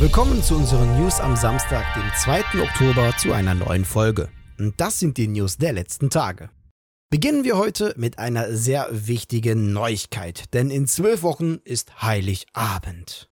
Willkommen zu unseren News am Samstag, dem 2. Oktober, zu einer neuen Folge. Und das sind die News der letzten Tage. Beginnen wir heute mit einer sehr wichtigen Neuigkeit, denn in zwölf Wochen ist Heiligabend.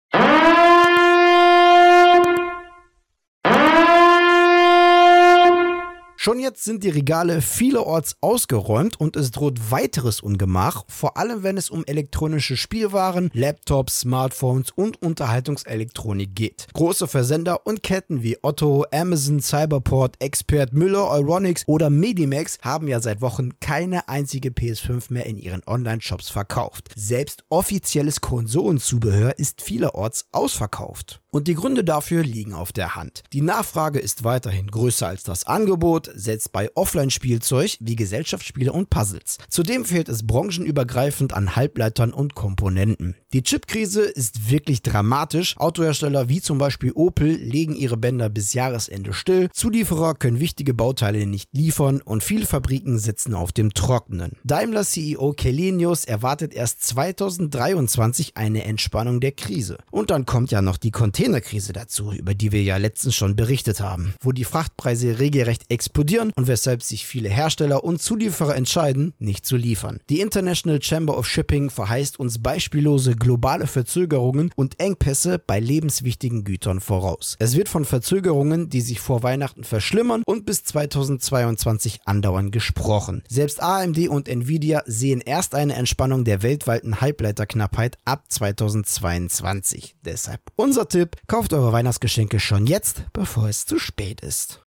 Schon jetzt sind die Regale vielerorts ausgeräumt und es droht weiteres Ungemach, vor allem wenn es um elektronische Spielwaren, Laptops, Smartphones und Unterhaltungselektronik geht. Große Versender und Ketten wie Otto, Amazon, Cyberport, Expert, Müller, Euronics oder Medimax haben ja seit Wochen keine einzige PS5 mehr in ihren Online-Shops verkauft. Selbst offizielles Konsolenzubehör ist vielerorts ausverkauft. Und die Gründe dafür liegen auf der Hand. Die Nachfrage ist weiterhin größer als das Angebot, setzt bei Offline-Spielzeug wie Gesellschaftsspiele und Puzzles. Zudem fehlt es branchenübergreifend an Halbleitern und Komponenten. Die Chipkrise ist wirklich dramatisch. Autohersteller wie zum Beispiel Opel legen ihre Bänder bis Jahresende still. Zulieferer können wichtige Bauteile nicht liefern und viele Fabriken sitzen auf dem Trockenen. Daimler CEO Kelenius erwartet erst 2023 eine Entspannung der Krise. Und dann kommt ja noch die Container Containerkrise dazu, über die wir ja letztens schon berichtet haben, wo die Frachtpreise regelrecht explodieren und weshalb sich viele Hersteller und Zulieferer entscheiden, nicht zu liefern. Die International Chamber of Shipping verheißt uns beispiellose globale Verzögerungen und Engpässe bei lebenswichtigen Gütern voraus. Es wird von Verzögerungen, die sich vor Weihnachten verschlimmern und bis 2022 andauern gesprochen. Selbst AMD und Nvidia sehen erst eine Entspannung der weltweiten Halbleiterknappheit ab 2022. Deshalb unser Tipp, kauft eure Weihnachtsgeschenke schon jetzt, bevor es zu spät ist.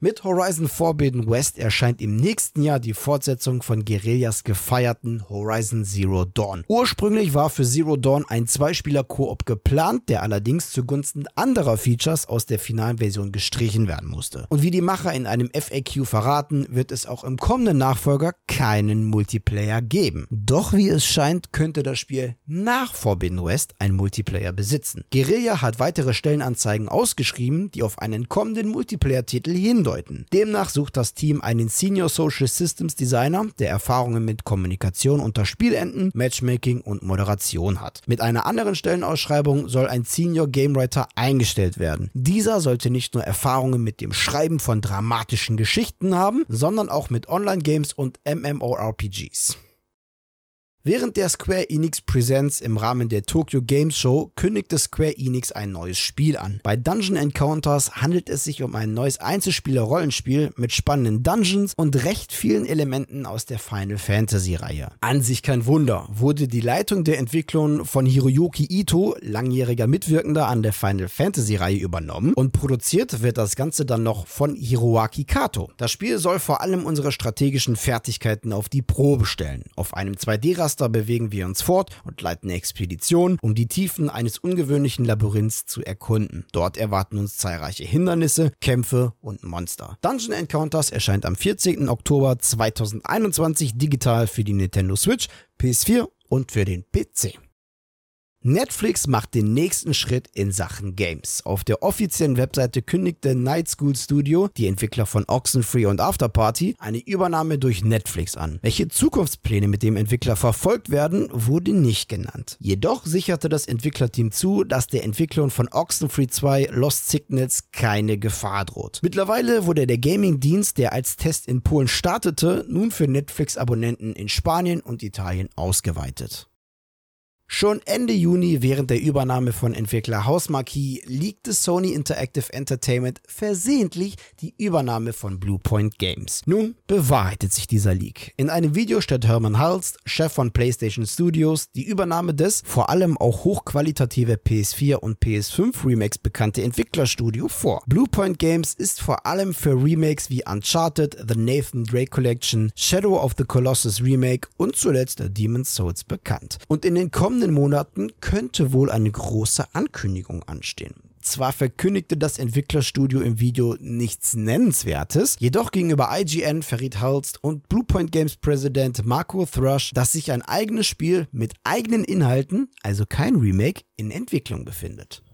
Mit Horizon Forbidden West erscheint im nächsten Jahr die Fortsetzung von Guerillas gefeierten Horizon Zero Dawn. Ursprünglich war für Zero Dawn ein Zweispieler-Koop geplant, der allerdings zugunsten anderer Features aus der finalen Version gestrichen werden musste. Und wie die Macher in einem FAQ verraten, wird es auch im kommenden Nachfolger keinen Multiplayer geben. Doch wie es scheint, könnte das Spiel nach Forbidden West ein Multiplayer besitzen. Guerilla hat weitere Stellenanzeigen ausgeschrieben, die auf einen kommenden Multiplayer-Titel hindeuten andeuten. Demnach sucht das Team einen Senior Social Systems Designer, der Erfahrungen mit Kommunikation unter Spielenden, Matchmaking und Moderation hat. Mit einer anderen Stellenausschreibung soll ein Senior Game Writer eingestellt werden. Dieser sollte nicht nur Erfahrungen mit dem Schreiben von dramatischen Geschichten haben, sondern auch mit Online-Games und MMORPGs. Während der Square Enix Presents im Rahmen der Tokyo Games Show kündigte Square Enix ein neues Spiel an. Bei Dungeon Encounters handelt es sich um ein neues Einzelspieler-Rollenspiel mit spannenden Dungeons und recht vielen Elementen aus der Final Fantasy Reihe. An sich kein Wunder, wurde die Leitung der Entwicklung von Hiroyuki Ito, langjähriger Mitwirkender an der Final Fantasy Reihe übernommen und produziert wird das Ganze dann noch von Hiroaki Kato. Das Spiel soll vor allem unsere strategischen Fertigkeiten auf die Probe stellen. Auf einem 2D-Raster Raster bewegen wir uns fort und leiten Expeditionen, um die Tiefen eines ungewöhnlichen Labyrinths zu erkunden. Dort erwarten uns zahlreiche Hindernisse, Kämpfe und Monster. Dungeon Encounters erscheint am 14. Oktober 2021 digital für die Nintendo Switch, PS4 und für den PC. Netflix macht den nächsten Schritt in Sachen Games. Auf der offiziellen Webseite kündigte Night School Studio, die Entwickler von Oxenfree und Afterparty, eine Übernahme durch Netflix an. Welche Zukunftspläne mit dem Entwickler verfolgt werden, wurde nicht genannt. Jedoch sicherte das Entwicklerteam zu, dass der Entwicklung von Oxenfree 2 Lost Signals keine Gefahr droht. Mittlerweile wurde der Gaming-Dienst, der als Test in Polen startete, nun für Netflix-Abonnenten in Spanien und Italien ausgeweitet. Schon Ende Juni während der Übernahme von Entwickler Hausmarquis liegte Sony Interactive Entertainment versehentlich die Übernahme von Bluepoint Games. Nun bewahrheitet sich dieser Leak. In einem Video stellt Herman Hulst, Chef von PlayStation Studios, die Übernahme des vor allem auch hochqualitative PS4 und PS5 Remakes bekannte Entwicklerstudio vor. Bluepoint Games ist vor allem für Remakes wie Uncharted, The Nathan Drake Collection, Shadow of the Colossus Remake und zuletzt Demon's Souls bekannt. Und in den kommenden kommenden Monaten könnte wohl eine große Ankündigung anstehen. Zwar verkündigte das Entwicklerstudio im Video nichts Nennenswertes, jedoch gegenüber IGN verriet Hulst und Bluepoint Games Präsident Marco Thrush, dass sich ein eigenes Spiel mit eigenen Inhalten, also kein Remake, in Entwicklung befindet.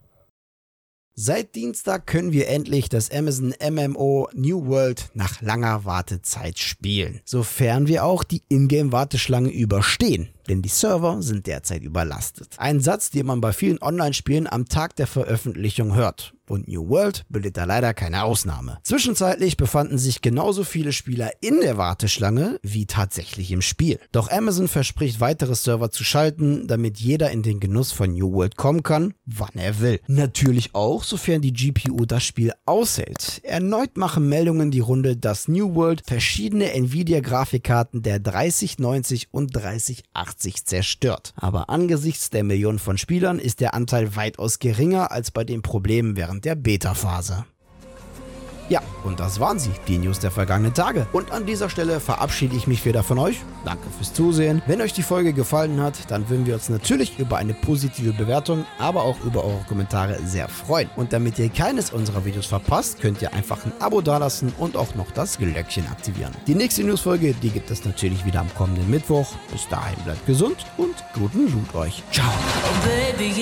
Seit Dienstag können wir endlich das Amazon MMO New World nach langer Wartezeit spielen, sofern wir auch die Ingame-Warteschlange überstehen. Denn die Server sind derzeit überlastet. Ein Satz, den man bei vielen Online-Spielen am Tag der Veröffentlichung hört und New World bildet da leider keine Ausnahme. Zwischenzeitlich befanden sich genauso viele Spieler in der Warteschlange wie tatsächlich im Spiel. Doch Amazon verspricht weitere Server zu schalten, damit jeder in den Genuss von New World kommen kann, wann er will. Natürlich auch, sofern die GPU das Spiel aushält. Erneut machen Meldungen die Runde, dass New World verschiedene Nvidia-Grafikkarten der 3090 und 3080 zerstört. Aber angesichts der Millionen von Spielern ist der Anteil weitaus geringer als bei den Problemen während der Beta-Phase. Ja, und das waren sie, die News der vergangenen Tage. Und an dieser Stelle verabschiede ich mich wieder von euch. Danke fürs Zusehen. Wenn euch die Folge gefallen hat, dann würden wir uns natürlich über eine positive Bewertung, aber auch über eure Kommentare sehr freuen. Und damit ihr keines unserer Videos verpasst, könnt ihr einfach ein Abo dalassen und auch noch das Glöckchen aktivieren. Die nächste Newsfolge, die gibt es natürlich wieder am kommenden Mittwoch. Bis dahin bleibt gesund und guten Loot euch. Ciao. Oh baby,